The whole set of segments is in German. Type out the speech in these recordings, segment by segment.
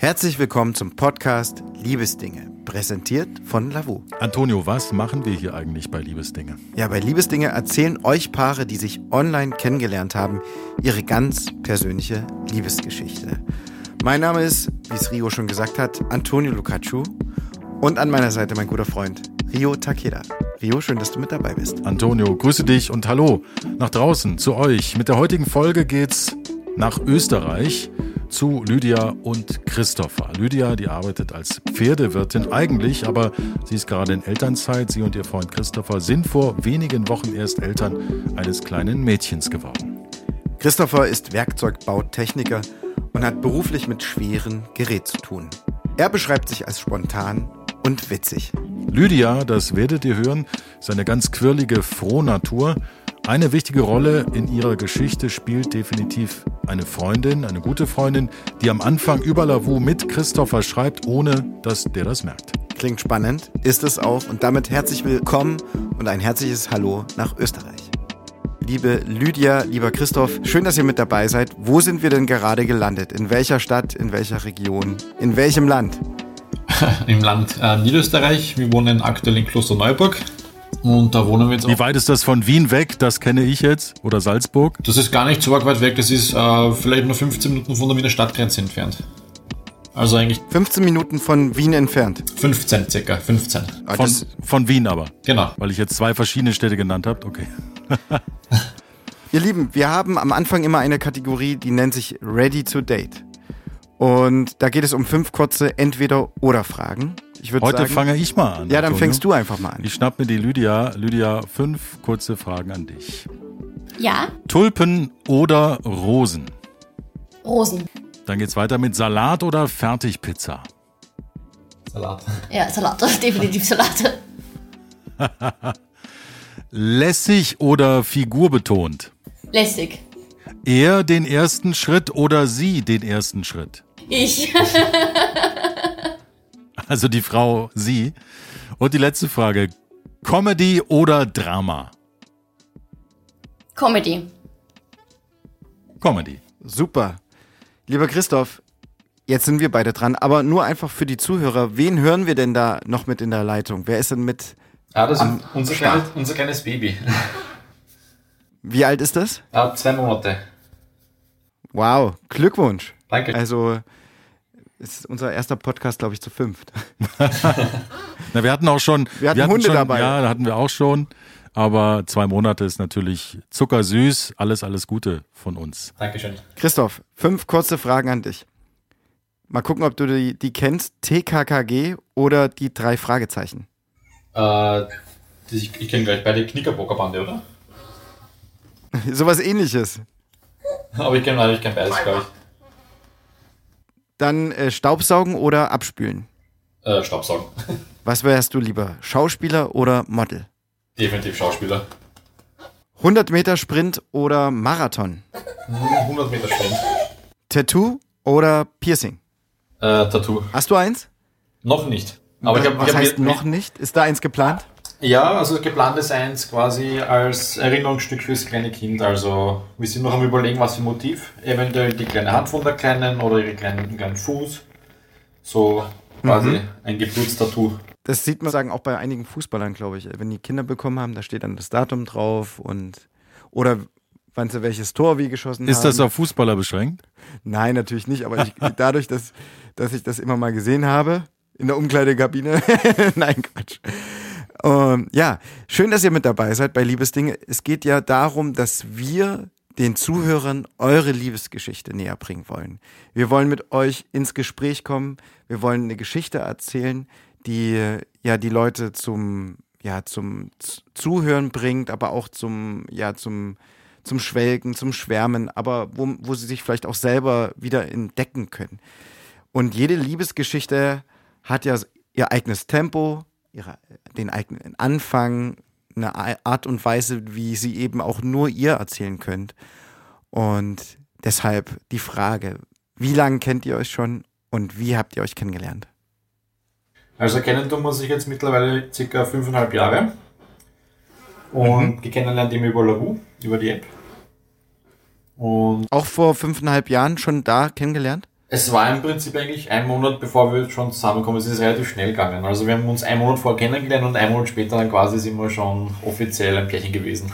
Herzlich willkommen zum Podcast Liebesdinge, präsentiert von Lavu. Antonio, was machen wir hier eigentlich bei Liebesdinge? Ja, bei Liebesdinge erzählen euch Paare, die sich online kennengelernt haben, ihre ganz persönliche Liebesgeschichte. Mein Name ist, wie es Rio schon gesagt hat, Antonio Lucacu und an meiner Seite mein guter Freund Rio Takeda. Rio, schön, dass du mit dabei bist. Antonio, grüße dich und hallo nach draußen zu euch. Mit der heutigen Folge geht's nach Österreich zu Lydia und Christopher. Lydia, die arbeitet als Pferdewirtin eigentlich, aber sie ist gerade in Elternzeit. Sie und ihr Freund Christopher sind vor wenigen Wochen erst Eltern eines kleinen Mädchens geworden. Christopher ist Werkzeugbautechniker und hat beruflich mit schweren Gerät zu tun. Er beschreibt sich als spontan und witzig. Lydia, das werdet ihr hören, ist eine ganz quirlige Frohnatur. Eine wichtige Rolle in ihrer Geschichte spielt definitiv eine Freundin, eine gute Freundin, die am Anfang über Lavu mit Christopher schreibt, ohne dass der das merkt. Klingt spannend, ist es auch. Und damit herzlich willkommen und ein herzliches Hallo nach Österreich. Liebe Lydia, lieber Christoph, schön, dass ihr mit dabei seid. Wo sind wir denn gerade gelandet? In welcher Stadt, in welcher Region, in welchem Land? Im Land äh, Niederösterreich. Wir wohnen aktuell in Klosterneuburg. Und da wohnen wir jetzt Wie weit ist das von Wien weg? Das kenne ich jetzt. Oder Salzburg? Das ist gar nicht so weit weg. Das ist äh, vielleicht nur 15 Minuten von der Wiener Stadtgrenze entfernt. Also eigentlich 15 Minuten von Wien entfernt. 15 circa, 15. Ah, Von, von Wien aber. Genau. Weil ich jetzt zwei verschiedene Städte genannt habe. Okay. Ihr Lieben, wir haben am Anfang immer eine Kategorie, die nennt sich Ready to Date. Und da geht es um fünf kurze Entweder-Oder-Fragen. Ich würde Heute sagen, fange ich mal an. Ja, dann Antonio. fängst du einfach mal an. Ich schnapp mir die Lydia. Lydia, fünf kurze Fragen an dich. Ja, Tulpen oder Rosen? Rosen. Dann geht's weiter mit Salat oder Fertigpizza. Salat. Ja, Salat, definitiv Salat. Lässig oder figurbetont? Lässig. Er den ersten Schritt oder sie den ersten Schritt? Ich. Also die Frau, sie. Und die letzte Frage. Comedy oder Drama? Comedy. Comedy. Super. Lieber Christoph, jetzt sind wir beide dran, aber nur einfach für die Zuhörer. Wen hören wir denn da noch mit in der Leitung? Wer ist denn mit? Ja, das ist unser, Start. kleines, unser kleines Baby. Wie alt ist das? Ja, zwei Monate. Wow, Glückwunsch. Danke. Also ist unser erster Podcast, glaube ich, zu fünft. Na, wir hatten auch schon. Wir hatten Hunde schon, dabei. Ja, da hatten wir auch schon. Aber zwei Monate ist natürlich zuckersüß. Alles, alles Gute von uns. Dankeschön. Christoph, fünf kurze Fragen an dich. Mal gucken, ob du die, die kennst. TKKG oder die drei Fragezeichen. Äh, ich ich kenne gleich beide Knickerbockerbande, oder? Sowas ähnliches. Aber ich kenne eigentlich kein beides, glaube Dann äh, Staubsaugen oder Abspülen. Äh, Staubsaugen. Was wärst du lieber? Schauspieler oder Model? Definitiv Schauspieler. 100 Meter Sprint oder Marathon? 100 Meter Sprint. Tattoo oder Piercing? Äh, Tattoo. Hast du eins? Noch nicht. Aber ich hab, Was ich hab heißt noch nicht? Ist da eins geplant? Ja, also geplant ist eins quasi als Erinnerungsstück fürs kleine Kind. Also wir sind noch am überlegen, was für Motiv. Eventuell die kleine Hand von der Kleinen oder ihren kleinen, kleinen Fuß. So quasi Mhm. ein Geburtstattoo. Das sieht man sagen auch bei einigen Fußballern, glaube ich. Wenn die Kinder bekommen haben, da steht dann das Datum drauf und oder wann sie welches Tor wie geschossen Ist haben. das auf Fußballer beschränkt? Nein, natürlich nicht, aber ich, dadurch, dass, dass ich das immer mal gesehen habe in der Umkleidekabine. Nein, Quatsch. Ähm, ja, schön, dass ihr mit dabei seid bei Liebesdinge. Es geht ja darum, dass wir den Zuhörern eure Liebesgeschichte näher bringen wollen. Wir wollen mit euch ins Gespräch kommen. Wir wollen eine Geschichte erzählen, die ja die Leute zum ja zum Zuhören bringt, aber auch zum ja zum zum Schwelgen, zum Schwärmen, aber wo, wo sie sich vielleicht auch selber wieder entdecken können. Und jede Liebesgeschichte hat ja ihr eigenes Tempo, ihre, den eigenen Anfang, eine Ei- Art und Weise, wie sie eben auch nur ihr erzählen könnt. Und deshalb die Frage, wie lange kennt ihr euch schon und wie habt ihr euch kennengelernt? Also kennen tun wir sich jetzt mittlerweile circa fünfeinhalb Jahre. Und Mhm. kennenlernt ihn über Lavu, über die App. Und Auch vor fünfeinhalb Jahren schon da kennengelernt? Es war im Prinzip eigentlich ein Monat, bevor wir schon zusammenkommen. Es ist relativ schnell gegangen. Also wir haben uns einen Monat vorher kennengelernt und einen Monat später dann quasi sind wir schon offiziell ein Pärchen gewesen.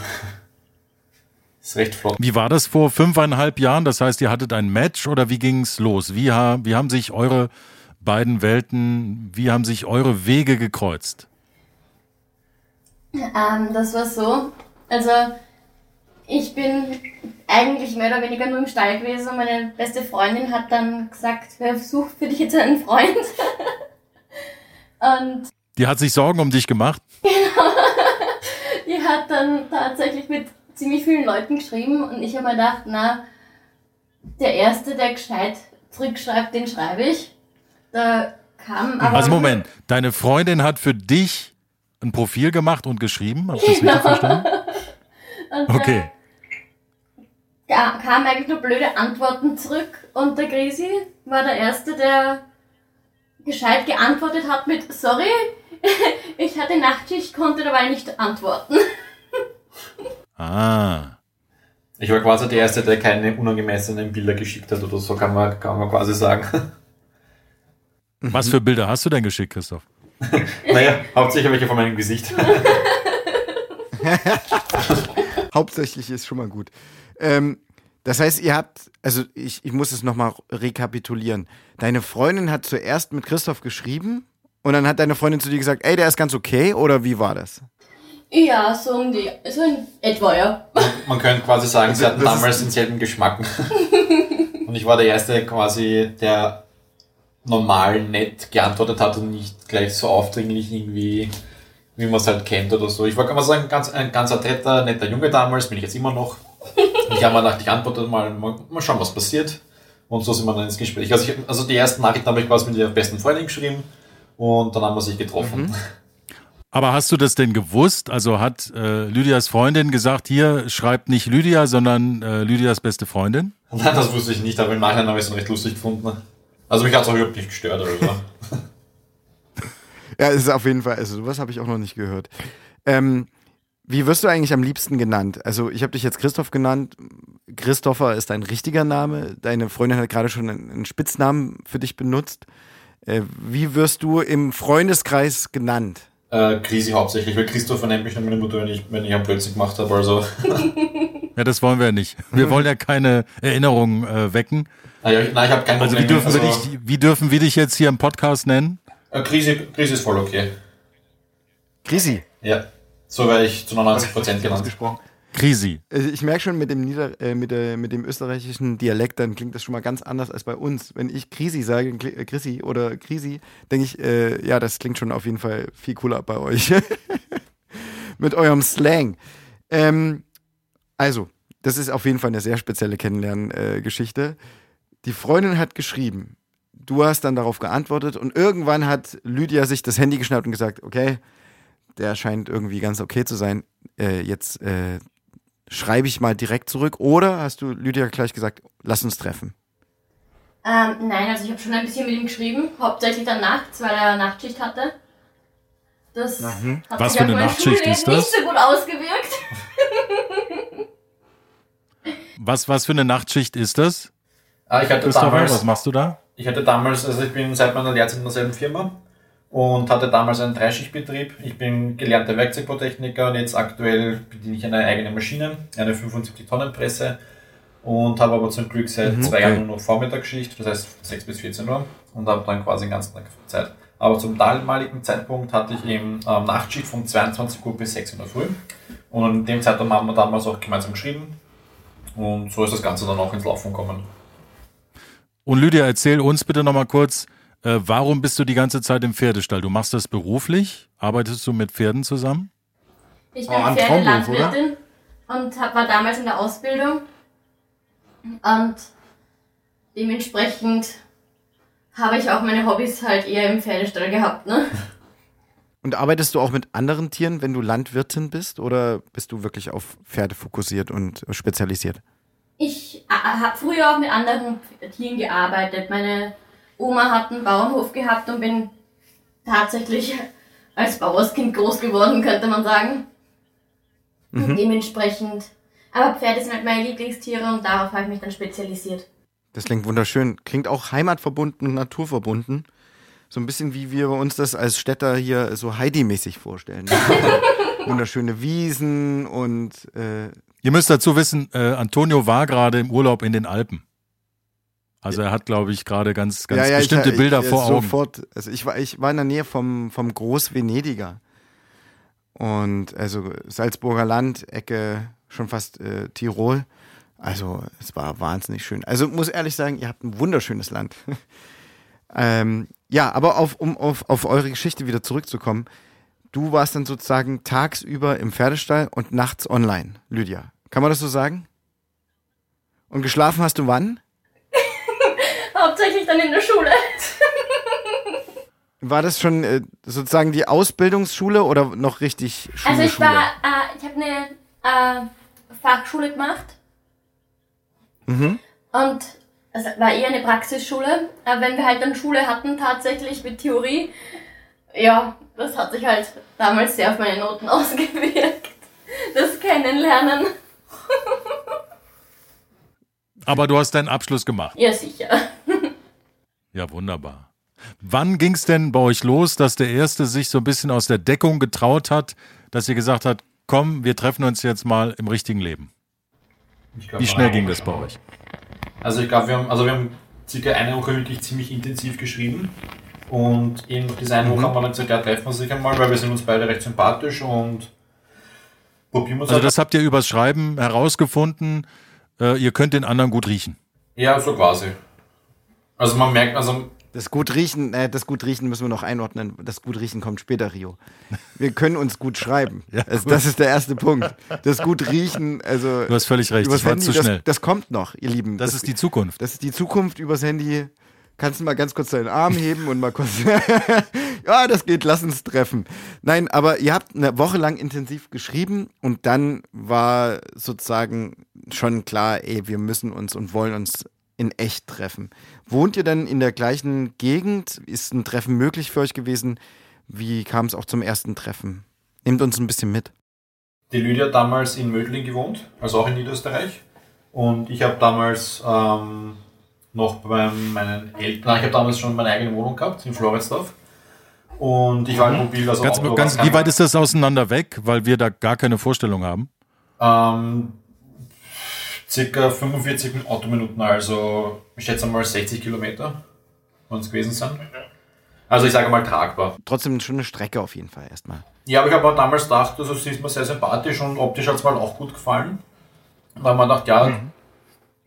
ist recht flott. Wie war das vor fünfeinhalb Jahren? Das heißt, ihr hattet ein Match oder wie ging's los? Wie, ha wie haben sich eure beiden Welten, wie haben sich eure Wege gekreuzt? Ähm, das war so. Also, ich bin eigentlich mehr oder weniger nur im Stall gewesen und meine beste Freundin hat dann gesagt, wer sucht für dich jetzt einen Freund? und Die hat sich Sorgen um dich gemacht? die hat dann tatsächlich mit ziemlich vielen Leuten geschrieben und ich habe mir gedacht, na, der Erste, der gescheit zurückschreibt, den schreibe ich. Da kam aber... Also Moment, deine Freundin hat für dich ein Profil gemacht und geschrieben? Hab ich das richtig verstanden? Und, Okay. Ja, kamen eigentlich nur blöde Antworten zurück und der Grisi war der Erste, der gescheit geantwortet hat mit Sorry, ich hatte Nachtschicht, konnte dabei nicht antworten. Ah. Ich war quasi der Erste, der keine unangemessenen Bilder geschickt hat oder so, kann man, kann man quasi sagen. Was für Bilder hast du denn geschickt, Christoph? naja, hauptsächlich welche von meinem Gesicht. Hauptsächlich ist schon mal gut. Ähm, das heißt, ihr habt, also ich, ich muss es nochmal rekapitulieren. Deine Freundin hat zuerst mit Christoph geschrieben und dann hat deine Freundin zu dir gesagt, ey, der ist ganz okay oder wie war das? Ja, so um die, so in etwa, ja. Man könnte quasi sagen, sie hatten damals denselben Geschmack. Und ich war der Erste quasi, der normal nett geantwortet hat und nicht gleich so aufdringlich irgendwie, wie man es halt kennt oder so. Ich war, kann man sagen, ganz, ein ganz netter, netter Junge damals, bin ich jetzt immer noch. Ich habe mir gedacht, ich antworte mal, mal, mal schauen, was passiert. Und so sind wir dann ins Gespräch. Also, ich, also die ersten Nachrichten habe ich quasi mit der besten Freundin geschrieben und dann haben wir sich getroffen. Aber hast du das denn gewusst? Also hat äh, Lydias Freundin gesagt, hier schreibt nicht Lydia, sondern äh, Lydias beste Freundin? Nein, das wusste ich nicht, aber im Nachhinein habe ich es recht lustig gefunden. Also mich hat es auch überhaupt nicht gestört oder so. Ja, es ist auf jeden Fall, also sowas habe ich auch noch nicht gehört. Ähm, wie wirst du eigentlich am liebsten genannt? Also ich habe dich jetzt Christoph genannt. Christopher ist dein richtiger Name. Deine Freundin hat gerade schon einen Spitznamen für dich benutzt. Äh, wie wirst du im Freundeskreis genannt? Äh, Krisi hauptsächlich, weil Christopher nennt mich dann meine Mutter, wenn ich, wenn ich einen Blödsinn gemacht habe. Also, Ja, das wollen wir ja nicht. Wir wollen ja keine Erinnerungen äh, wecken. naja, ich, nein, ich habe kein Also wie dürfen, wir dich, wie dürfen wir dich jetzt hier im Podcast nennen? Äh, Krisi, Krisi ist voll okay. Krisi. Ja, so werde ich zu 99% genannt. Ausgesprochen. Krisi. Also ich merke schon mit dem, Nieder äh, mit, der, mit dem österreichischen Dialekt, dann klingt das schon mal ganz anders als bei uns. Wenn ich Krisi sage, kli- äh, oder Krisi, denke ich, äh, ja, das klingt schon auf jeden Fall viel cooler bei euch. mit eurem Slang. Ähm, also, das ist auf jeden Fall eine sehr spezielle Kennenlernen-Geschichte. Die Freundin hat geschrieben, du hast dann darauf geantwortet und irgendwann hat Lydia sich das Handy geschnappt und gesagt, okay, der scheint irgendwie ganz okay zu sein. Äh, jetzt äh, schreibe ich mal direkt zurück oder hast du Lydia gleich gesagt, lass uns treffen? Ähm, nein, also ich habe schon ein bisschen mit ihm geschrieben, hauptsächlich dann nachts, weil er Nachtschicht hatte. Das hat Was sich für eine Nachtschicht Schulleben ist das? nicht so gut ausgewirkt. Was, was für eine Nachtschicht ist das? Ah, ich hatte Christopher, damals, was machst du da? Ich hatte damals, also ich bin seit meiner Lehrzeit in derselben Firma und hatte damals einen Dreischichtbetrieb. Ich bin gelernter Werkzeugbotechniker und jetzt aktuell bediene ich eine eigene Maschine, eine 75-Tonnen-Presse und habe aber zum Glück seit zwei Jahren nur noch Vormittagsschicht, das heißt 6 bis 14 Uhr und habe dann quasi den ganzen Tag Zeit. Aber zum damaligen Zeitpunkt hatte ich eben ähm, Nachtschicht von 22 Uhr bis 6 Uhr früh und in dem Zeitraum haben wir damals auch gemeinsam geschrieben und so ist das Ganze dann auch ins Laufen gekommen. Und Lydia, erzähl uns bitte nochmal kurz, äh, warum bist du die ganze Zeit im Pferdestall? Du machst das beruflich? Arbeitest du mit Pferden zusammen? Ich bin Oh, Pferdelandwirtin und hab, war damals in der Ausbildung. Und dementsprechend habe ich auch meine Hobbys halt eher im Pferdestall gehabt. Ne? Und arbeitest du auch mit anderen Tieren, wenn du Landwirtin bist oder bist du wirklich auf Pferde fokussiert und spezialisiert? Ich habe früher auch mit anderen Tieren gearbeitet. Meine Oma hat einen Bauernhof gehabt und bin tatsächlich als Bauerskind groß geworden, könnte man sagen. Und dementsprechend. Aber Pferde sind halt meine Lieblingstiere und darauf habe ich mich dann spezialisiert. Das klingt wunderschön. Klingt auch heimatverbunden und naturverbunden. So ein bisschen wie wir uns das als Städter hier so Heidi-mäßig vorstellen. Wunderschöne Wiesen und äh, Ihr müsst dazu wissen, äh, Antonio war gerade im Urlaub in den Alpen. Also er hat, glaube ich, gerade ganz, ganz bestimmte ich, Bilder ich, vor Augen. Sofort, also ich war, ich war in der Nähe vom, vom Groß-Venediger. Und also Salzburger Land, Ecke, schon fast äh, Tirol. Also es war wahnsinnig schön. Also muss ehrlich sagen, ihr habt ein wunderschönes Land. ähm, ja, aber auf, um auf, auf eure Geschichte wieder zurückzukommen. Du warst dann sozusagen tagsüber im Pferdestall und nachts online, Lydia. Kann man das so sagen? Und geschlafen hast du wann? Hauptsächlich dann in der Schule. War das schon äh, sozusagen die Ausbildungsschule oder noch richtig Schule? Also ich Schule? war, äh, ich habe eine äh, Fachschule gemacht. Mhm. Und es war eher eine Praxisschule. Aber wenn wir halt dann Schule hatten, tatsächlich mit Theorie, ja, das hat sich halt damals sehr auf meine Noten ausgewirkt. Das Kennenlernen. Aber du hast deinen Abschluss gemacht. Ja, sicher. Ja, wunderbar. Wann ging es denn bei euch los, dass der Erste sich so ein bisschen aus der Deckung getraut hat, dass ihr gesagt habt, komm, wir treffen uns jetzt mal im richtigen Leben? Ich glaub, Wie schnell ging das bei euch? Also ich glaube, wir haben, also wir haben circa eine Woche wirklich ziemlich intensiv geschrieben. Und eben nach dieser einen Woche haben wir dann gesagt, ja, treffen wir uns sich einmal, weil wir sind uns beide recht sympathisch und Also halt- das habt ihr übers Schreiben herausgefunden, äh, ihr könnt den anderen gut riechen. Ja, so quasi. Also man merkt, also Das gut riechen, äh, das gut riechen müssen wir noch einordnen. Das gut riechen kommt später, Rio. Wir können uns gut schreiben. Ja, also, gut. das ist der erste Punkt. Das gut riechen, also Du hast völlig recht, übers das war Handy, zu schnell. Das, das kommt noch, ihr Lieben. Das ist die Zukunft. Das ist die Zukunft übers Handy. Kannst du mal ganz kurz deinen Arm heben und mal kurz. ja, das geht, lass uns treffen. Nein, aber ihr habt eine Woche lang intensiv geschrieben und dann war sozusagen schon klar, ey, wir müssen uns und wollen uns in echt treffen. Wohnt ihr denn in der gleichen Gegend? Ist ein Treffen möglich für euch gewesen? Wie kam es auch zum ersten Treffen? Nehmt uns ein bisschen mit. die Lydia hat damals in Mödling gewohnt, also auch in Niederösterreich. Und ich habe damals ähm, noch bei meinen Eltern, ich habe damals schon meine eigene Wohnung gehabt in Floridsdorf. Und ich war halt mobil, also Ganz, Auto ganz, wie weit ist das auseinander weg, weil wir da gar keine Vorstellung haben? Ähm, circa 45 Autominuten, also ich schätze mal 60 Kilometer, wenn es gewesen sind. Also ich sage mal tragbar. Trotzdem schon eine Strecke auf jeden Fall erstmal. Ja, aber ich habe auch damals gedacht, also sie ist mir sehr sympathisch und optisch hat es mir halt auch gut gefallen. Weil man dachte, ja,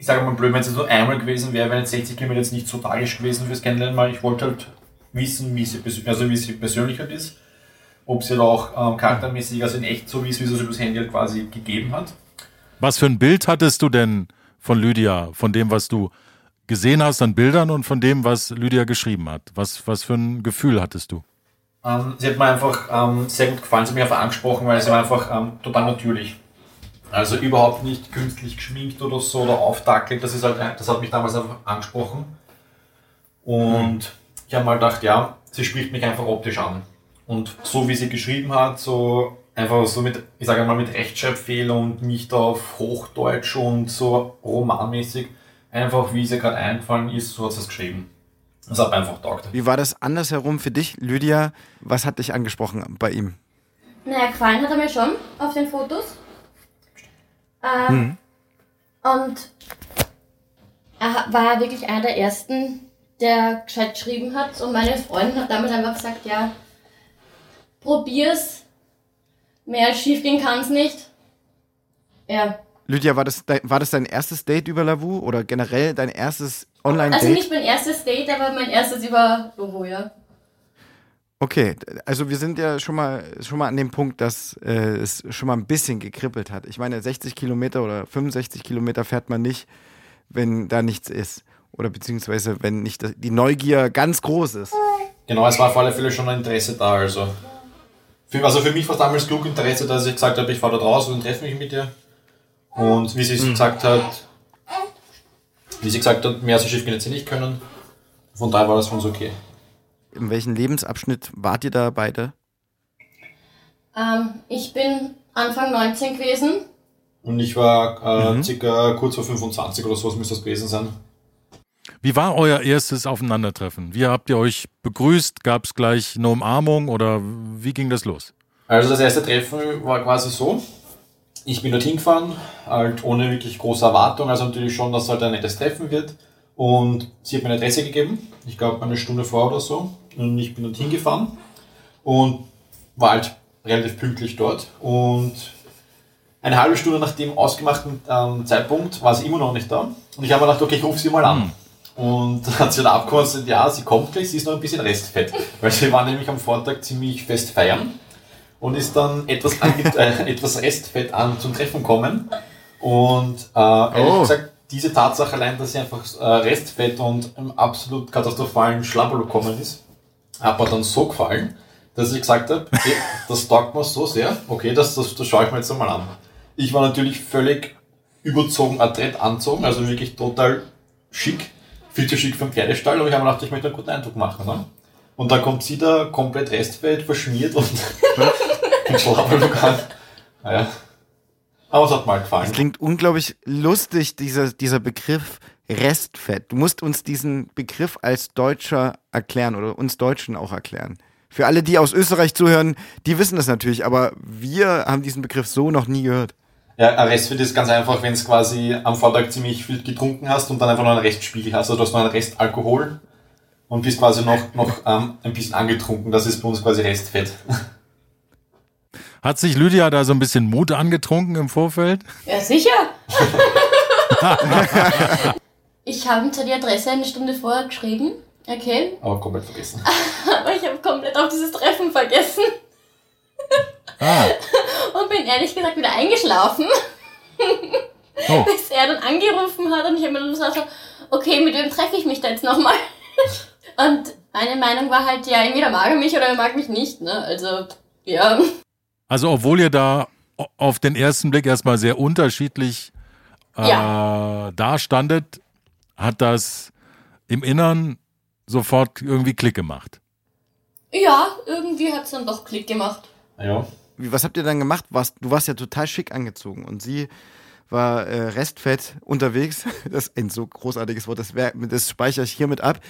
ich sage mal blöd, wenn es jetzt nur einmal gewesen wäre, wären jetzt 60 Kilometer jetzt nicht so tragisch gewesen fürs Kennenlernen, weil ich wollte halt wissen, wie sie, also wie sie persönlich halt ist. Ob sie da auch ähm, charaktermäßig, also in echt so wie es, wie sie es übers Handy halt quasi gegeben hat. Was für ein Bild hattest du denn von Lydia, von dem, was du gesehen hast an Bildern und von dem, was Lydia geschrieben hat? Was, was für ein Gefühl hattest du? Ähm, sie hat mir einfach ähm, sehr gut gefallen, sie hat mich einfach angesprochen, weil sie war einfach ähm, total natürlich. Also überhaupt nicht künstlich geschminkt oder so oder auftackelt. Das, ist halt, das hat mich damals einfach angesprochen. Und ich habe mal gedacht, ja, sie spricht mich einfach optisch an. Und so wie sie geschrieben hat, so einfach so mit, ich sage mal, mit Rechtschreibfehler und nicht auf Hochdeutsch und so romanmäßig, einfach wie sie gerade eingefallen ist, so hat sie es geschrieben. Das hat mir einfach taugt. Wie war das andersherum für dich, Lydia? Was hat dich angesprochen bei ihm? Naja, gefallen hat er mir schon auf den Fotos. Ähm, Und er war wirklich einer der ersten, der gescheit geschrieben hat. Und meine Freundin hat damals einfach gesagt, ja, probier's. Mehr als schief gehen kann's nicht. Ja. Lydia, war das, dein, war das dein erstes Date über Lavu oder generell dein erstes Online-Date? Also nicht mein erstes Date, aber mein erstes über Lovo, ja. Okay, also wir sind ja schon mal, schon mal an dem Punkt, dass äh, es schon mal ein bisschen gekribbelt hat. Ich meine, 60 Kilometer oder 65 Kilometer fährt man nicht, wenn da nichts ist. Oder beziehungsweise, wenn nicht das, die Neugier ganz groß ist. Genau, es war auf alle Fälle schon ein Interesse da. Also für, also für mich war es damals genug Interesse, dass ich gesagt habe, ich fahre da draußen und treffe mich mit dir. Und wie sie es gesagt hat, wie sie gesagt hat, mehr als ein Schiff gehen jetzt nicht können. Von daher war das für uns okay. In welchem Lebensabschnitt wart ihr da beide? Ähm, ich bin Anfang 19 gewesen. Und ich war äh, circa kurz vor 25 oder sowas müsste das gewesen sein. Wie war euer erstes Aufeinandertreffen? Wie habt ihr euch begrüßt? Gab es gleich eine Umarmung oder wie ging das los? Also das erste Treffen war quasi so. Ich bin dorthin gefahren, halt ohne wirklich große Erwartung, also natürlich schon, dass es halt ein nettes Treffen wird. Und sie hat mir eine Adresse gegeben, ich glaube eine Stunde vor oder so. Und ich bin dorthin gefahren und war halt relativ pünktlich dort. Und eine halbe Stunde nach dem ausgemachten ähm, Zeitpunkt war sie immer noch nicht da. Und ich habe mir gedacht, okay, ich rufe sie mal an. Mhm. Und dann hat sie dann und gesagt, ja, sie kommt gleich, sie ist noch ein bisschen restfett. Weil sie war nämlich am Vortag ziemlich fest feiern und ist dann etwas, äh, etwas Restfett an zum Treffen kommen. Und äh, ehrlich oh. gesagt, diese Tatsache allein, dass sie einfach äh, Restfett und im absolut katastrophalen Schlabber gekommen ist, hat mir dann so gefallen, dass ich gesagt habe, okay, das taugt mir so sehr, okay, das, das, das schaue ich mir jetzt einmal an. Ich war natürlich völlig überzogen, adrett anzogen, also wirklich total schick viel zu schick für den Pferdestall, aber ich habe mir gedacht, ich möchte einen guten Eindruck machen. Ne? Und dann kommt sie da komplett Restfeld verschmiert und Schlaffellogan. Naja. Aber es hat mal gefallen. Es klingt unglaublich lustig, dieser, dieser Begriff Restfett. Du musst uns diesen Begriff als Deutscher erklären oder uns Deutschen auch erklären. Für alle, die aus Österreich zuhören, die wissen das natürlich, aber wir haben diesen Begriff so noch nie gehört. Ja, ein Restfit ist ganz einfach, wenn es quasi am Vortag ziemlich viel getrunken hast und dann einfach noch einen Restspiegel hast. Also du hast noch einen Rest Alkohol und bist quasi noch, noch ähm, ein bisschen angetrunken. Das ist bei uns quasi Restfett. Hat sich Lydia da so ein bisschen Mut angetrunken im Vorfeld? Ja, sicher. ich habe zwar die Adresse eine Stunde vorher geschrieben, okay. Aber komplett vergessen. Aber ich habe komplett auf dieses Treffen vergessen. Ah. Und bin ehrlich gesagt wieder eingeschlafen. Oh. Bis er dann angerufen hat und ich habe mir dann gesagt, okay, mit wem treffe ich mich da jetzt nochmal? Und meine Meinung war halt, ja, entweder mag er mich oder er mag mich nicht, ne? Also, ja. Also, obwohl ihr da auf den ersten Blick erstmal sehr unterschiedlich äh, ja. dastandet, hat das im Innern sofort irgendwie Klick gemacht. Ja, irgendwie hat es dann doch Klick gemacht. Ja. Was habt ihr dann gemacht? Warst, du warst ja total schick angezogen und sie war äh, restfett unterwegs. Das ist ein so großartiges Wort, das, wär, das speichere ich hiermit ab.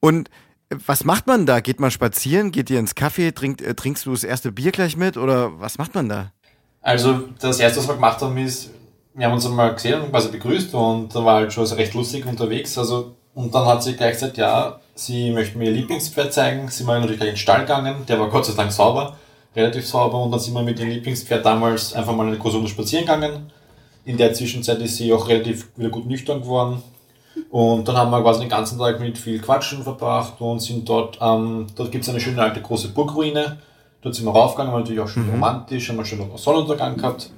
Und äh, was macht man da? Geht man spazieren? Geht ihr ins Café? Trink, äh, trinkst du das erste Bier gleich mit? Oder was macht man da? Also, das erste, was wir gemacht haben, ist, wir haben uns einmal gesehen und quasi begrüßt und da war halt schon so recht lustig unterwegs. Also, und dann hat sie gleich gesagt, ja, sie möchte mir ihr Lieblingspferd zeigen. Sie war natürlich gleich in den Stall gegangen, der war Gott sei Dank sauber relativ sauber und dann sind wir mit dem Lieblingspferd damals einfach mal eine große Runde spazieren gegangen. In der Zwischenzeit ist sie auch relativ wieder gut nüchtern geworden. Und dann haben wir quasi den ganzen Tag mit viel Quatschen verbracht und sind dort, ähm, dort gibt es eine schöne alte große Burgruine. Dort sind wir raufgegangen, war natürlich auch schön mhm. romantisch, haben wir schon einen Sonnenuntergang gehabt.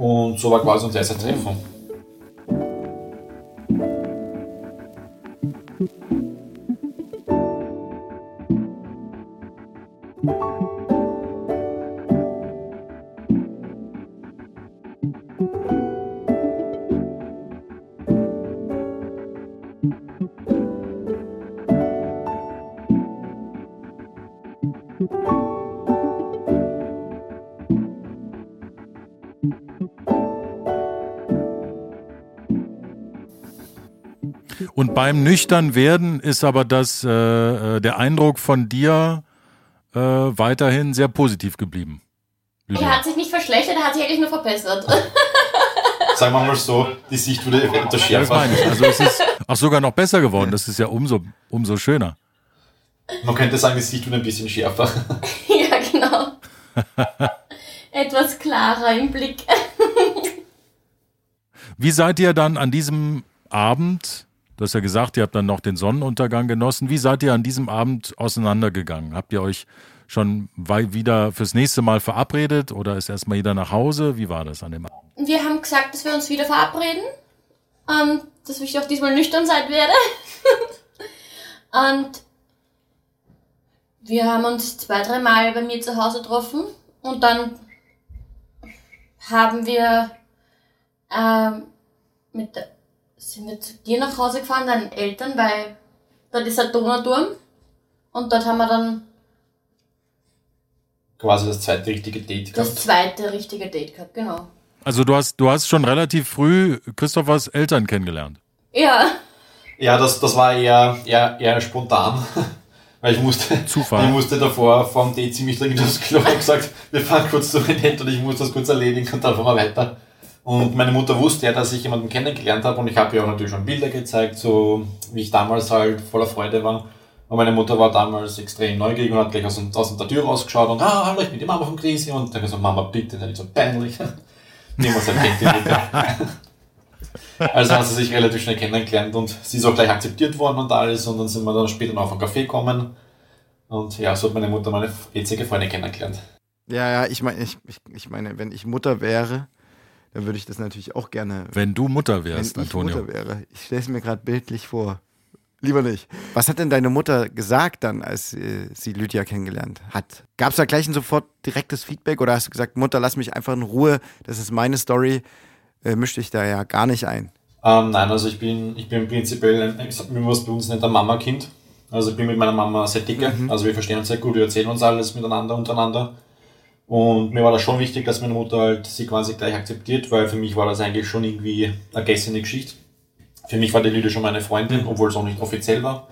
Und so war quasi unser erster Treffen. Und beim nüchtern werden ist aber das, äh, äh, der Eindruck von dir äh, weiterhin sehr positiv geblieben. Lydia. Er hat sich nicht verschlechtert, er hat sich eigentlich nur verbessert. Sagen wir mal so, die Sicht wurde eventuell schärfer. Ja, das meine ich. Also es ist auch sogar noch besser geworden. Das ist ja umso, umso schöner. Man könnte sagen, die Sicht wurde ein bisschen schärfer. ja, genau. Etwas klarer im Blick. Wie seid ihr dann an diesem Abend Du hast ja gesagt, ihr habt dann noch den Sonnenuntergang genossen. Wie seid ihr an diesem Abend auseinandergegangen? Habt ihr euch schon wieder fürs nächste Mal verabredet oder ist erstmal jeder nach Hause? Wie war das an dem Abend? Wir haben gesagt, dass wir uns wieder verabreden. Ähm, dass ich auch diesmal nüchtern sein werde. und wir haben uns zwei, drei Mal bei mir zu Hause getroffen und dann haben wir ähm, mit der sind wir zu dir nach Hause gefahren, deinen Eltern, weil dort ist ein Donauturm und dort haben wir dann quasi das zweite richtige Date gehabt. Das zweite richtige Date gehabt, genau. Also du hast, du hast schon relativ früh Christophers Eltern kennengelernt. Ja, Ja, das, das war eher, eher, eher spontan. Weil ich musste, Zufall. ich musste davor vom Date ziemlich dringend aufs Klo und gesagt, wir fahren kurz zu Renette und ich muss das kurz erledigen und dann fahren wir weiter. Und meine Mutter wusste ja, dass ich jemanden kennengelernt habe und ich habe ihr auch natürlich schon Bilder gezeigt, so wie ich damals halt voller Freude war. Und meine Mutter war damals extrem neugierig und hat gleich aus, aus der Tür rausgeschaut und, ah, hallo, ich bin die Mama von Krisi und dann gesagt, Mama, bitte, das ist so peinlich. Niemand erkennt die bitte. Also haben sie sich relativ schnell kennengelernt und sie ist auch gleich akzeptiert worden und alles und dann sind wir dann später noch auf einen Café gekommen und ja, so hat meine Mutter meine jetzige Freundin kennengelernt. Ja, ja, ich meine, ich, ich meine, wenn ich Mutter wäre, dann würde ich das natürlich auch gerne. Wenn du Mutter wärst, wenn ich Antonio. Mutter wäre. Ich stelle es mir gerade bildlich vor. Lieber nicht. Was hat denn deine Mutter gesagt dann, als äh, sie Lydia kennengelernt hat? Gab es da gleich ein sofort direktes Feedback oder hast du gesagt, Mutter, lass mich einfach in Ruhe, das ist meine Story, äh, misch dich da ja gar nicht ein? Ähm, nein, also ich bin, ich bin prinzipiell, ein- ich sag, wie man es bei uns nennt, ein Mama-Kind. Also ich bin mit meiner Mama sehr dicke, also wir verstehen uns sehr gut, wir erzählen uns alles miteinander, untereinander. Und mir war das schon wichtig, dass meine Mutter halt sie quasi gleich akzeptiert, weil für mich war das eigentlich schon irgendwie eine gesterne Geschichte. Für mich war die Lydia schon meine Freundin, obwohl es auch nicht offiziell war.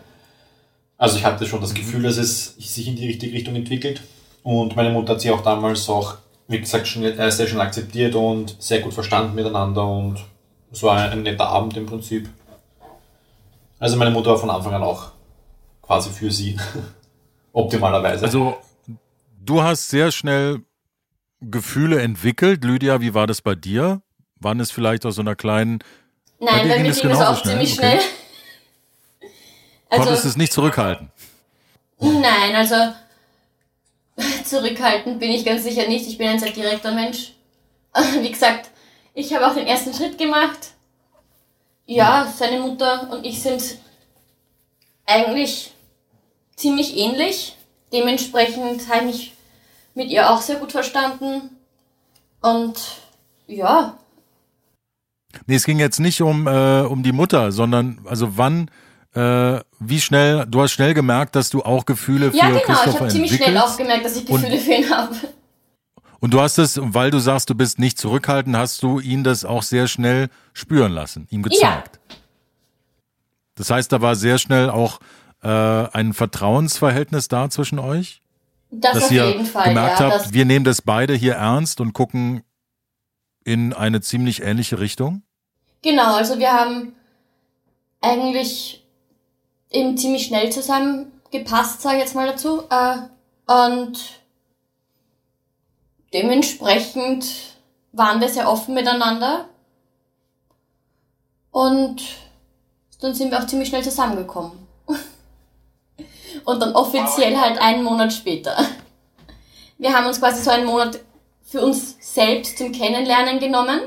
Also ich hatte schon das Gefühl, dass es sich in die richtige Richtung entwickelt. Und meine Mutter hat sie auch damals auch, wie gesagt, schon, äh, sehr schnell akzeptiert und sehr gut verstanden miteinander. Und es war ein, ein netter Abend im Prinzip. Also meine Mutter war von Anfang an auch quasi für sie. Optimalerweise. Also, du hast sehr schnell Gefühle entwickelt. Lydia, wie war das bei dir? Waren es vielleicht aus so einer kleinen, Bei Nein, bei ging mir ging es auch schnell? ziemlich Okay. schnell. konntest du Also, es nicht zurückhalten? nein, also zurückhaltend bin ich ganz sicher nicht. Ich bin ein sehr direkter Mensch. Wie gesagt, ich habe auch den ersten Schritt gemacht. Ja, seine Mutter und ich sind eigentlich ziemlich ähnlich. Dementsprechend habe ich mich mit ihr auch sehr gut verstanden. Und ja, Nee, es ging jetzt nicht um, äh, um die Mutter, sondern also wann, äh, wie schnell, du hast schnell gemerkt, dass du auch Gefühle für ja genau, ich Christopher habe ziemlich schnell auch gemerkt, dass ich Und- Gefühle für ihn habe. Und du hast es, weil du sagst, du bist nicht zurückhaltend, hast du ihn das auch sehr schnell spüren lassen, ihm gezeigt. Das heißt, da war sehr schnell auch äh, ein Vertrauensverhältnis da zwischen euch, Das dass auf ihr jeden Fall, gemerkt ja. habt, wir nehmen das beide hier ernst und gucken in eine ziemlich ähnliche Richtung. Genau, also wir haben eigentlich eben ziemlich schnell zusammengepasst, sage ich jetzt mal dazu. Äh, und dementsprechend waren wir sehr offen miteinander. Und dann sind wir auch ziemlich schnell zusammengekommen. Und dann offiziell halt einen Monat später. Wir haben uns quasi so einen Monat für uns selbst zum Kennenlernen genommen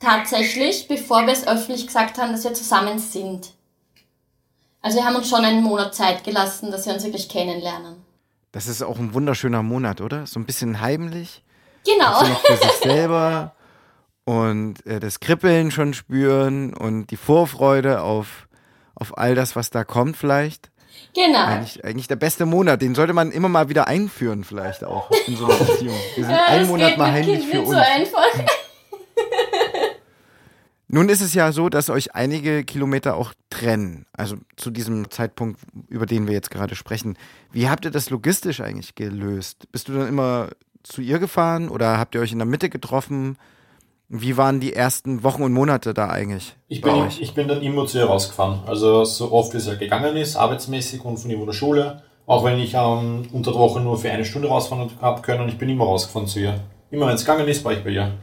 tatsächlich, bevor wir es öffentlich gesagt haben, dass wir zusammen sind. Also wir haben uns schon einen Monat Zeit gelassen, dass wir uns wirklich kennenlernen. Das ist auch ein wunderschöner Monat, oder? So ein bisschen heimlich. Genau. so noch für sich selber und äh, das Kribbeln schon spüren und die Vorfreude auf, auf all das, was da kommt vielleicht. Genau. Eigentlich, eigentlich der beste Monat, den sollte man immer mal wieder einführen vielleicht auch in so einer Beziehung. Wir sind Ja, einen Monat mal heimlich für uns. so einfach. Nun ist es ja so, dass euch einige Kilometer auch trennen. Also zu diesem Zeitpunkt, über den wir jetzt gerade sprechen. Wie habt ihr das logistisch eigentlich gelöst? Bist du dann immer zu ihr gefahren oder habt ihr euch in der Mitte getroffen? Wie waren die ersten Wochen und Monate da eigentlich? Ich bin, euch? ich bin dann immer zu ihr rausgefahren. Also so oft wie es halt gegangen ist, arbeitsmäßig und von ihm von der Schule. Auch wenn ich ähm, unter der Woche nur für eine Stunde rausfahren habe können, ich bin immer rausgefahren zu ihr. Immer wenn es gegangen ist, war ich bei ihr.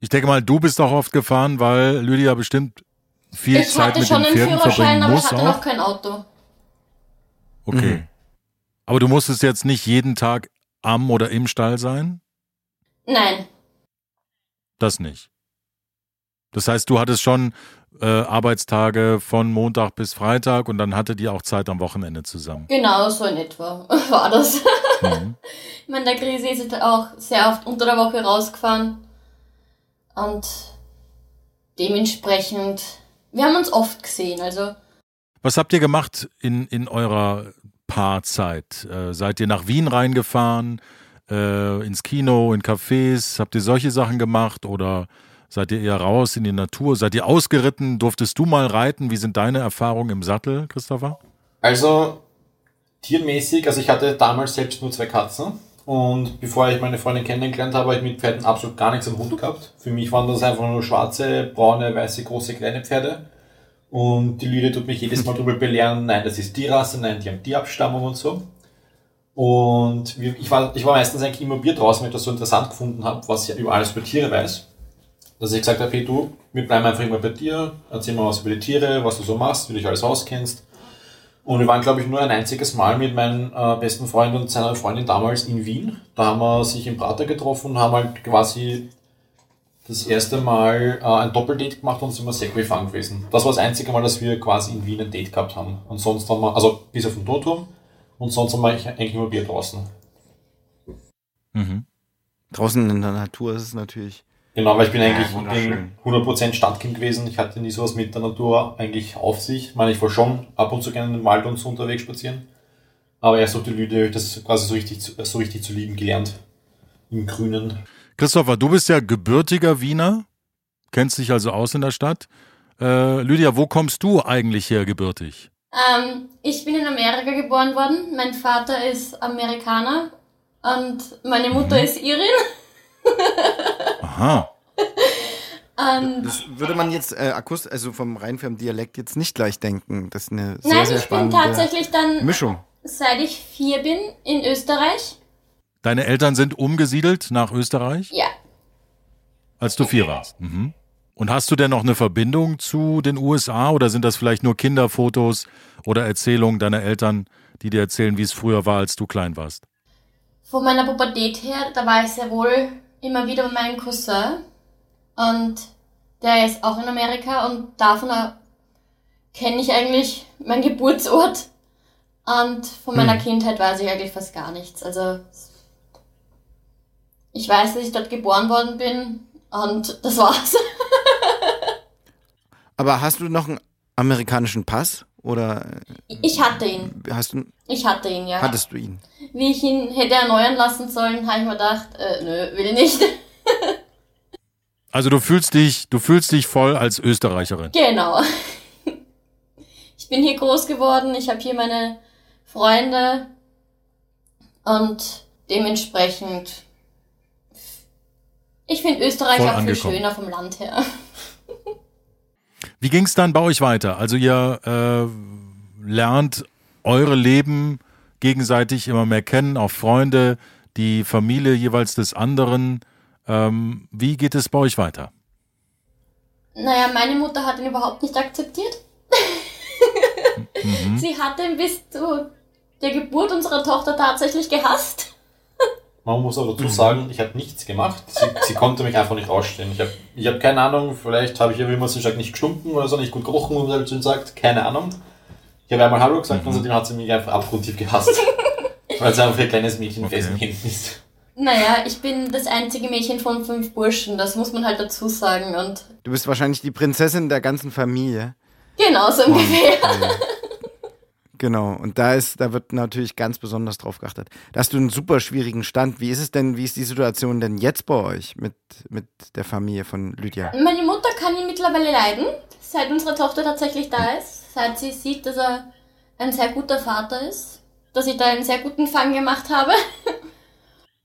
Ich denke mal, du bist auch oft gefahren, weil Lydia bestimmt viel Ich Zeit hatte mit schon den einen Pferden Führerschein, verbringen aber ich muss hatte auch. noch kein Auto. Okay. Mhm. Aber du musstest jetzt nicht jeden Tag am oder im Stall sein? Nein. Das nicht. Das heißt, du hattest schon äh, Arbeitstage von Montag bis Freitag und dann hattet ihr auch Zeit am Wochenende zusammen. Genau so in etwa war das. Mhm. Ich meine, der Krise ist auch sehr oft unter der Woche rausgefahren. Und dementsprechend, wir haben uns oft gesehen, also Was habt ihr gemacht in, in eurer Paarzeit? Äh, seid ihr nach Wien reingefahren, äh, ins Kino, in Cafés? Habt ihr solche Sachen gemacht oder Seid ihr eher raus in die Natur? Seid ihr ausgeritten? Durftest du mal reiten? Wie sind deine Erfahrungen im Sattel, Christopher? Also, tiermäßig, also ich hatte damals selbst nur zwei Katzen. Und bevor ich meine Freundin kennengelernt habe, habe ich mit Pferden absolut gar nichts am Hut gehabt. Für mich waren das einfach nur schwarze, braune, weiße, große, kleine Pferde. Und die Lüde tut mich jedes Mal darüber belehren, nein, das ist die Rasse, nein, die haben die Abstammung und so. Und ich war, ich war meistens eigentlich immer Bier draußen, weil ich das so interessant gefunden habe, was ich über alles über Tiere weiß. Dass ich gesagt habe, hey du, wir bleiben einfach immer bei dir, erzähl mal was über die Tiere, was du so machst, wie du dich alles auskennst. Und wir waren, glaube ich, nur ein einziges Mal mit meinem äh, besten Freund und seiner Freundin damals in Wien. Da haben wir sich im Prater getroffen und haben halt quasi das erste Mal äh, ein Doppeldate gemacht und sind wir Segway fahren gewesen. Das war das einzige Mal, dass wir quasi in Wien ein Date gehabt haben. Und sonst haben wir, also bis auf den Toturm, und sonst haben wir eigentlich immer Bier draußen. Mhm. Draußen in der Natur ist es natürlich Genau, weil ich bin eigentlich ja, bin 100% Stadtkind gewesen. Ich hatte nie sowas mit der Natur eigentlich auf sich. Ich meine, ich war schon ab und zu gerne im Wald und so unterwegs spazieren. Aber erst durch die Lüde das quasi so richtig, so richtig zu lieben gelernt. Im Grünen. Christopher, du bist ja gebürtiger Wiener, kennst dich also aus in der Stadt. Äh, Lydia, wo kommst du eigentlich her gebürtig? Ähm, ich bin in Amerika geboren worden. Mein Vater ist Amerikaner und meine Mutter mhm. ist Irin. Aha. Um, das würde man jetzt äh, akust also vom rein vom Dialekt jetzt nicht gleich denken. Das ist eine sehr, Nein, sehr spannende ich bin tatsächlich dann, Mischung. seit ich vier bin, in Österreich. Deine Eltern sind umgesiedelt nach Österreich? Ja. Als du vier warst. Mhm. Und hast du denn noch eine Verbindung zu den USA oder sind das vielleicht nur Kinderfotos oder Erzählungen deiner Eltern, die dir erzählen, wie es früher war, als du klein warst? Von meiner Pubertät her, da war ich sehr wohl immer wieder bei meinem Cousin und der ist auch in Amerika und davon kenne ich eigentlich meinen Geburtsort und von meiner hm. Kindheit weiß ich eigentlich fast gar nichts. Also ich weiß, dass ich dort geboren worden bin und das war's. Aber hast du noch einen amerikanischen Pass oder? Ich hatte ihn. Hast du? Ich hatte ihn, ja. Hattest du ihn? Wie ich ihn hätte erneuern lassen sollen, habe ich mir gedacht, äh, nö, will nicht. also du fühlst dich, du fühlst dich voll als Österreicherin. Genau. Ich bin hier groß geworden, ich habe hier meine Freunde und dementsprechend ich finde Österreich Voll auch viel schöner vom Land her. Wie ging es dann bei euch weiter? Also ihr äh, lernt eure Leben gegenseitig immer mehr kennen, auch Freunde, die Familie jeweils des anderen. Ähm, wie geht es bei euch weiter? Naja, meine Mutter hat ihn überhaupt nicht akzeptiert. mhm. Sie hat ihn bis zu der Geburt unserer Tochter tatsächlich gehasst. Man muss aber dazu mhm. sagen, ich habe nichts gemacht. Sie, sie, konnte mich einfach nicht ausstehen. Ich habe ich hab keine Ahnung, vielleicht habe ich ja, wie man so sagt, nicht gestunken oder so, nicht gut gerochen, wie man so sagt. Keine Ahnung. Ich habe einmal Hallo gesagt mhm. und seitdem hat sie mich einfach abgrundtief gehasst. weil sie einfach ein kleines Mädchen okay. festen Händen ist. Naja, ich bin das einzige Mädchen von fünf Burschen, das muss man halt dazu sagen. Und du bist wahrscheinlich die Prinzessin der ganzen Familie. Genau, so ungefähr. Genau, und da ist, da wird natürlich ganz besonders drauf geachtet. Da hast du einen super schwierigen Stand. Wie ist es denn, wie ist die Situation denn jetzt bei euch mit, mit der Familie von Lydia? Meine Mutter kann ihn mittlerweile leiden, seit unsere Tochter tatsächlich da ist, seit sie sieht, dass er ein sehr guter Vater ist, dass ich da einen sehr guten Fang gemacht habe.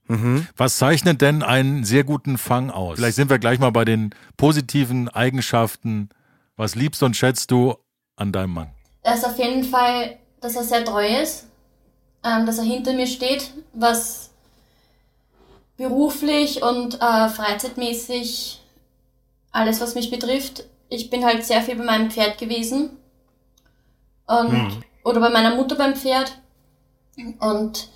Mhm. Was zeichnet denn einen sehr guten Fang aus? Vielleicht sind wir gleich mal bei den positiven Eigenschaften. Was liebst und schätzt du an deinem Mann? Er ist auf jeden Fall dass er sehr treu ist, ähm, dass er hinter mir steht, was beruflich und äh, freizeitmäßig alles, was mich betrifft. Ich bin halt sehr viel bei meinem Pferd gewesen und mhm. oder bei meiner Mutter beim Pferd und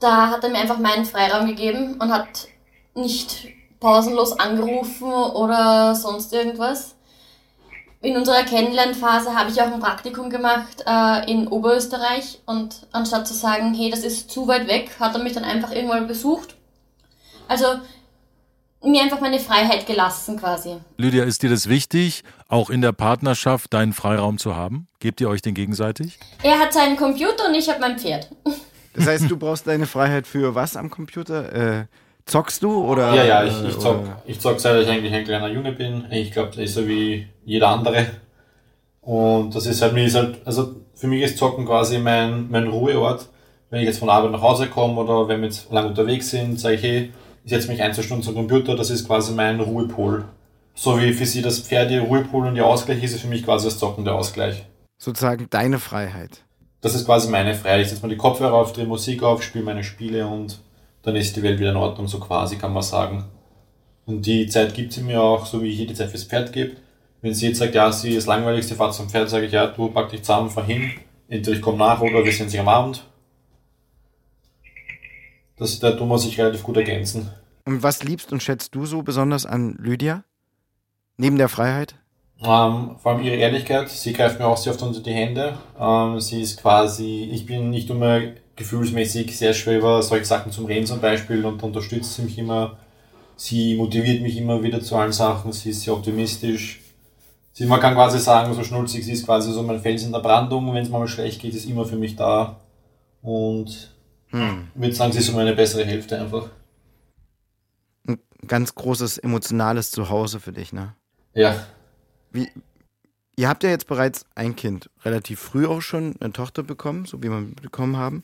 da hat er mir einfach meinen Freiraum gegeben und hat nicht pausenlos angerufen oder sonst irgendwas in unserer Kennenlernphase habe ich auch ein Praktikum gemacht äh, in Oberösterreich und anstatt zu sagen, hey, das ist zu weit weg, hat er mich dann einfach irgendwann besucht. Also mir einfach meine Freiheit gelassen quasi. Lydia, ist dir das wichtig, auch in der Partnerschaft deinen Freiraum zu haben? Gebt ihr euch den gegenseitig? Er hat seinen Computer und ich habe mein Pferd. Das heißt, du brauchst deine Freiheit für was am Computer? Äh, Zockst du oder? Ja, ja, ich, äh, ich zock, oder- ich zock seit ich eigentlich ein kleiner Junge bin. Ich glaube, das ist so wie jeder andere. Und das ist halt, mir ist halt, also für mich ist Zocken quasi mein, mein Ruheort. Wenn ich jetzt von Arbeit nach Hause komme oder wenn wir jetzt lang unterwegs sind, sage ich, hey, ich setze mich ein, zwei Stunden zum Computer, das ist quasi mein Ruhepol. So wie für sie das Pferd ihr Ruhepol und ihr Ausgleich ist, ist für mich quasi das Zocken der Ausgleich. Sozusagen deine Freiheit. Das ist quasi meine Freiheit. Ich setze mir die Kopfhörer auf, drehe Musik auf, spiele meine Spiele und dann ist die Welt wieder in Ordnung, so quasi kann man sagen. Und die Zeit gibt sie mir auch, so wie ich ihr die Zeit fürs Pferd gebe. Wenn sie jetzt sagt, ja, sie ist langweilig, sie fährt zum Pferd, sage ich, ja, du pack dich zusammen, fahr hin, entweder ich komme nach oder wir sehen sich am Abend. Das, da tun wir sich relativ gut ergänzen. Und was liebst und schätzt du so besonders an Lydia? Neben der Freiheit? Ähm, vor allem ihre Ehrlichkeit. Sie greift mir auch sehr oft unter die Hände. Ähm, sie ist quasi, ich bin nicht immer gefühlsmäßig sehr schwer über solche Sachen zum Reden zum Beispiel und unterstützt sie mich immer. Sie motiviert mich immer wieder zu allen Sachen. Sie ist sehr optimistisch. Sie, man kann quasi sagen, so schnulzig, sie ist quasi so mein Fels in der Brandung. Wenn es mal schlecht geht, ist immer für mich da. Und Hm. ich würde sagen, sie ist so meine bessere Hälfte einfach. Ein ganz großes emotionales Zuhause für dich, ne? Ja, Wie, ihr habt ja jetzt bereits ein Kind, relativ früh auch schon eine Tochter bekommen, so wie wir bekommen haben.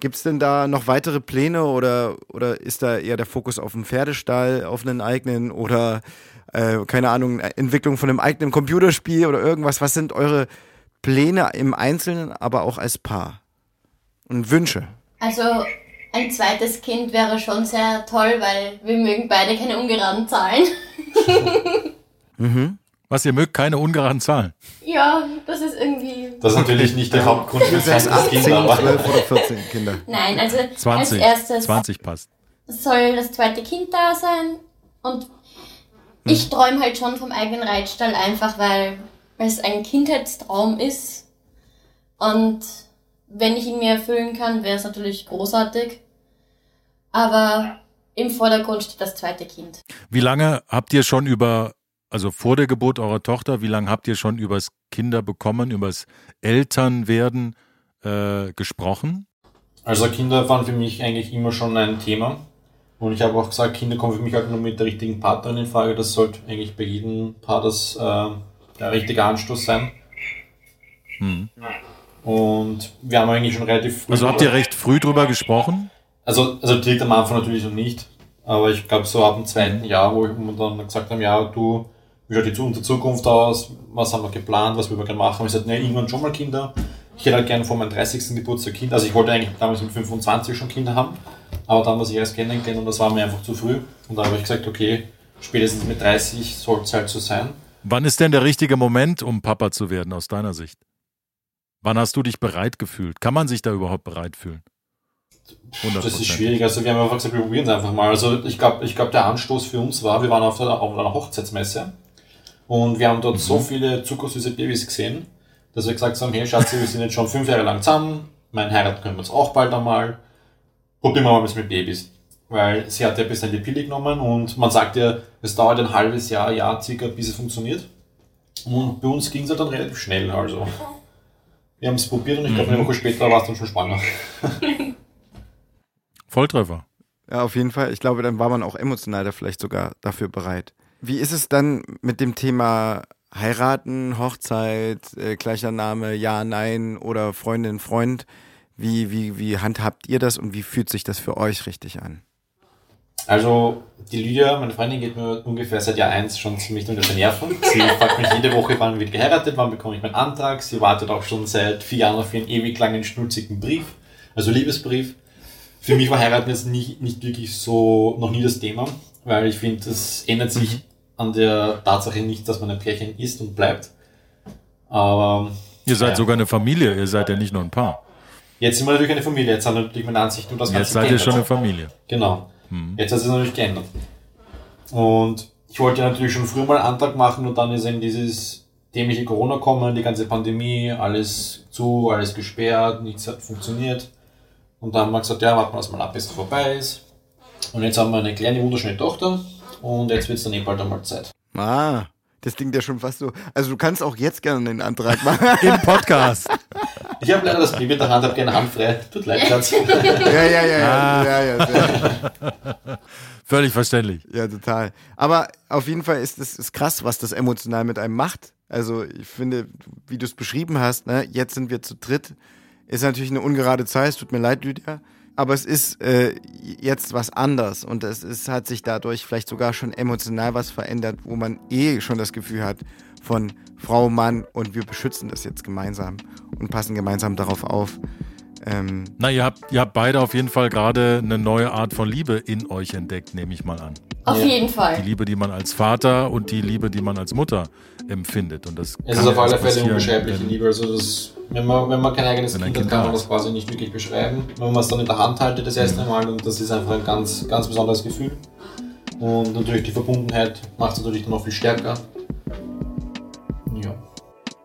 Gibt es denn da noch weitere Pläne oder, oder ist da eher der Fokus auf einen Pferdestall, auf einen eigenen oder äh, keine Ahnung, Entwicklung von einem eigenen Computerspiel oder irgendwas? Was sind eure Pläne im Einzelnen, aber auch als Paar? Und Wünsche? Also ein zweites Kind wäre schon sehr toll, weil wir mögen beide keine ungeraden Zahlen. Mhm. Was ihr mögt, keine ungeraden Zahlen. Ja, das ist irgendwie. das ist natürlich nicht der Hauptgrund für 6, 8, 10, Kinder, aber 12 oder 14 Kinder. Nein, also 20. als erstes 20 passt. soll das zweite Kind da sein und ich träume halt schon vom eigenen Reitstall einfach, weil es ein Kindheitstraum ist und wenn ich ihn mir erfüllen kann, wäre es natürlich großartig. Aber im Vordergrund steht das zweite Kind. Wie lange habt ihr schon über, also vor der Geburt eurer Tochter, wie lange habt ihr schon übers Kinderbekommen, übers Elternwerden äh, gesprochen? Also Kinder waren für mich eigentlich immer schon ein Thema. Und ich habe auch gesagt, Kinder kommen für mich halt nur mit der richtigen Partnerin in Frage. Das sollte eigentlich bei jedem Paar das äh, der richtige Anstoß sein. Hm. Und wir haben eigentlich schon relativ früh. Also habt ihr recht früh drüber gesprochen? Also, also direkt am Anfang natürlich noch nicht. Aber ich glaube so ab dem zweiten Jahr, wo wir dann gesagt haben, ja, du, schaut die unsere Zukunft aus? Was haben wir geplant? Was wir gerne machen? Ich gesagt, ne, irgendwann schon mal Kinder. Ich hätte halt gerne vor meinem 30. Geburtstag Kinder. Also ich wollte eigentlich damals mit 25 schon Kinder haben. Aber dann wir sich erst kennengelernt und das war mir einfach zu früh. Und dann habe ich gesagt, okay, spätestens mit 30 soll es halt so sein. Wann ist denn der richtige Moment, um Papa zu werden, aus deiner Sicht? Wann hast du dich bereit gefühlt? Kann man sich da überhaupt bereit fühlen? 100%. Das ist schwierig. Also wir haben einfach gesagt, wir probieren es einfach mal. Also ich glaube, ich glaub, der Anstoß für uns war, wir waren auf einer Hochzeitsmesse und wir haben dort so viele zuckersüße Babys gesehen, dass wir gesagt haben, hey Schatzi, wir sind jetzt schon fünf Jahre lang zusammen, mein Heirat können wir uns auch bald einmal, probieren wir mal was mit Babys. Weil sie hat ja bis die Pille genommen und man sagt ja, es dauert ein halbes Jahr, Jahr circa, bis es funktioniert. Und bei uns ging es ja dann relativ schnell. Also wir haben es probiert und ich glaube, eine Woche später war es dann schon schwanger. Volltreffer. Ja, auf jeden Fall. Ich glaube, dann war man auch emotional da vielleicht sogar dafür bereit. Wie ist es dann mit dem Thema heiraten, Hochzeit, äh, gleicher Name, ja, nein oder Freundin, Freund? Wie, wie, wie handhabt ihr das und wie fühlt sich das für euch richtig an? Also, die Lydia, meine Freundin, geht mir ungefähr seit Jahr eins schon ziemlich unter die Nerven. Sie fragt mich jede Woche, wann wird geheiratet, wann bekomme ich meinen Antrag. Sie wartet auch schon seit vier Jahren auf ihren ewig langen, schnulzigen Brief, also Liebesbrief. Für mich war Heiraten jetzt nicht, nicht wirklich so, noch nie das Thema, weil ich finde, das ändert sich an der Tatsache nicht, dass man ein Pärchen ist und bleibt. Aber Ihr seid Ja. sogar eine Familie, ihr seid ja nicht nur ein Paar. jetzt sind wir natürlich eine Familie, jetzt haben natürlich meine Ansicht nur das Jetzt Ganze seid ihr geändert. schon eine Familie. Genau. Jetzt hat es natürlich geändert. Und ich wollte natürlich schon früher mal einen Antrag machen und dann ist eben dieses dämliche Corona kommen, die ganze Pandemie, alles zu, alles gesperrt, nichts hat funktioniert. Und dann haben wir gesagt, ja, warten wir das mal ab, bis es vorbei ist. Und jetzt haben wir eine kleine, wunderschöne Tochter und jetzt wird es dann eh bald einmal Zeit. Ah, das klingt ja schon fast so. Also du kannst auch jetzt gerne den Antrag machen. Im Podcast. Ich habe leider das Baby in der Hand, habe keine Hand frei. Tut leid, Schatz. Ja, ja, ja, ja, ja, ja, ja, Völlig verständlich. ja, total. Aber auf jeden Fall ist es ist krass, was das emotional mit einem macht. Also ich finde, wie du es beschrieben hast, ne, jetzt sind wir zu dritt, ist natürlich eine ungerade Zahl, es tut mir leid, Lydia. Aber es ist äh, jetzt was anders und es ist, hat sich dadurch vielleicht sogar schon emotional was verändert, wo man eh schon das Gefühl hat von Frau, Mann und wir beschützen das jetzt gemeinsam und passen gemeinsam darauf auf. Ähm, Na, ihr habt, ihr habt beide auf jeden Fall gerade eine neue Art von Liebe in euch entdeckt, nehme ich mal an. Auf Ja. jeden Die Fall. Liebe, die man als Vater und die Liebe, die man als Mutter empfindet. Und das Es ist auf alle Fälle unbeschreibliche wenn- Liebe. Also das, wenn, man, wenn man kein eigenes Wenn ein Kind hat, Kind kann man das quasi nicht wirklich beschreiben. Wenn man es dann in der Hand haltet das erste Mal und das ist einfach ein ganz, ganz besonderes Gefühl. Und natürlich die Verbundenheit macht es natürlich dann noch viel stärker. Ja.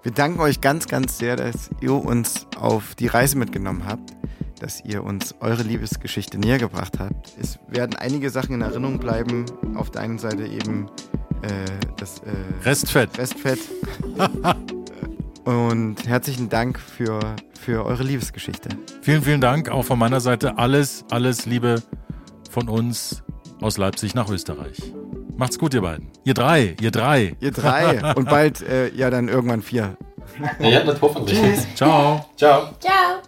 Wir danken euch ganz, ganz sehr, dass ihr uns auf die Reise mitgenommen habt, dass ihr uns eure Liebesgeschichte näher gebracht habt. Es werden einige Sachen in Erinnerung bleiben. Auf der einen Seite eben äh, das äh, Restfett. Restfett. Und herzlichen Dank für, für eure Liebesgeschichte. Vielen, vielen Dank auch von meiner Seite. Alles, alles Liebe von uns aus Leipzig nach Österreich. Macht's gut, ihr beiden. Ihr drei, ihr drei. Ihr drei und bald äh, ja dann irgendwann vier. Ja, nicht hoffentlich. Ciao. Ciao. Ciao.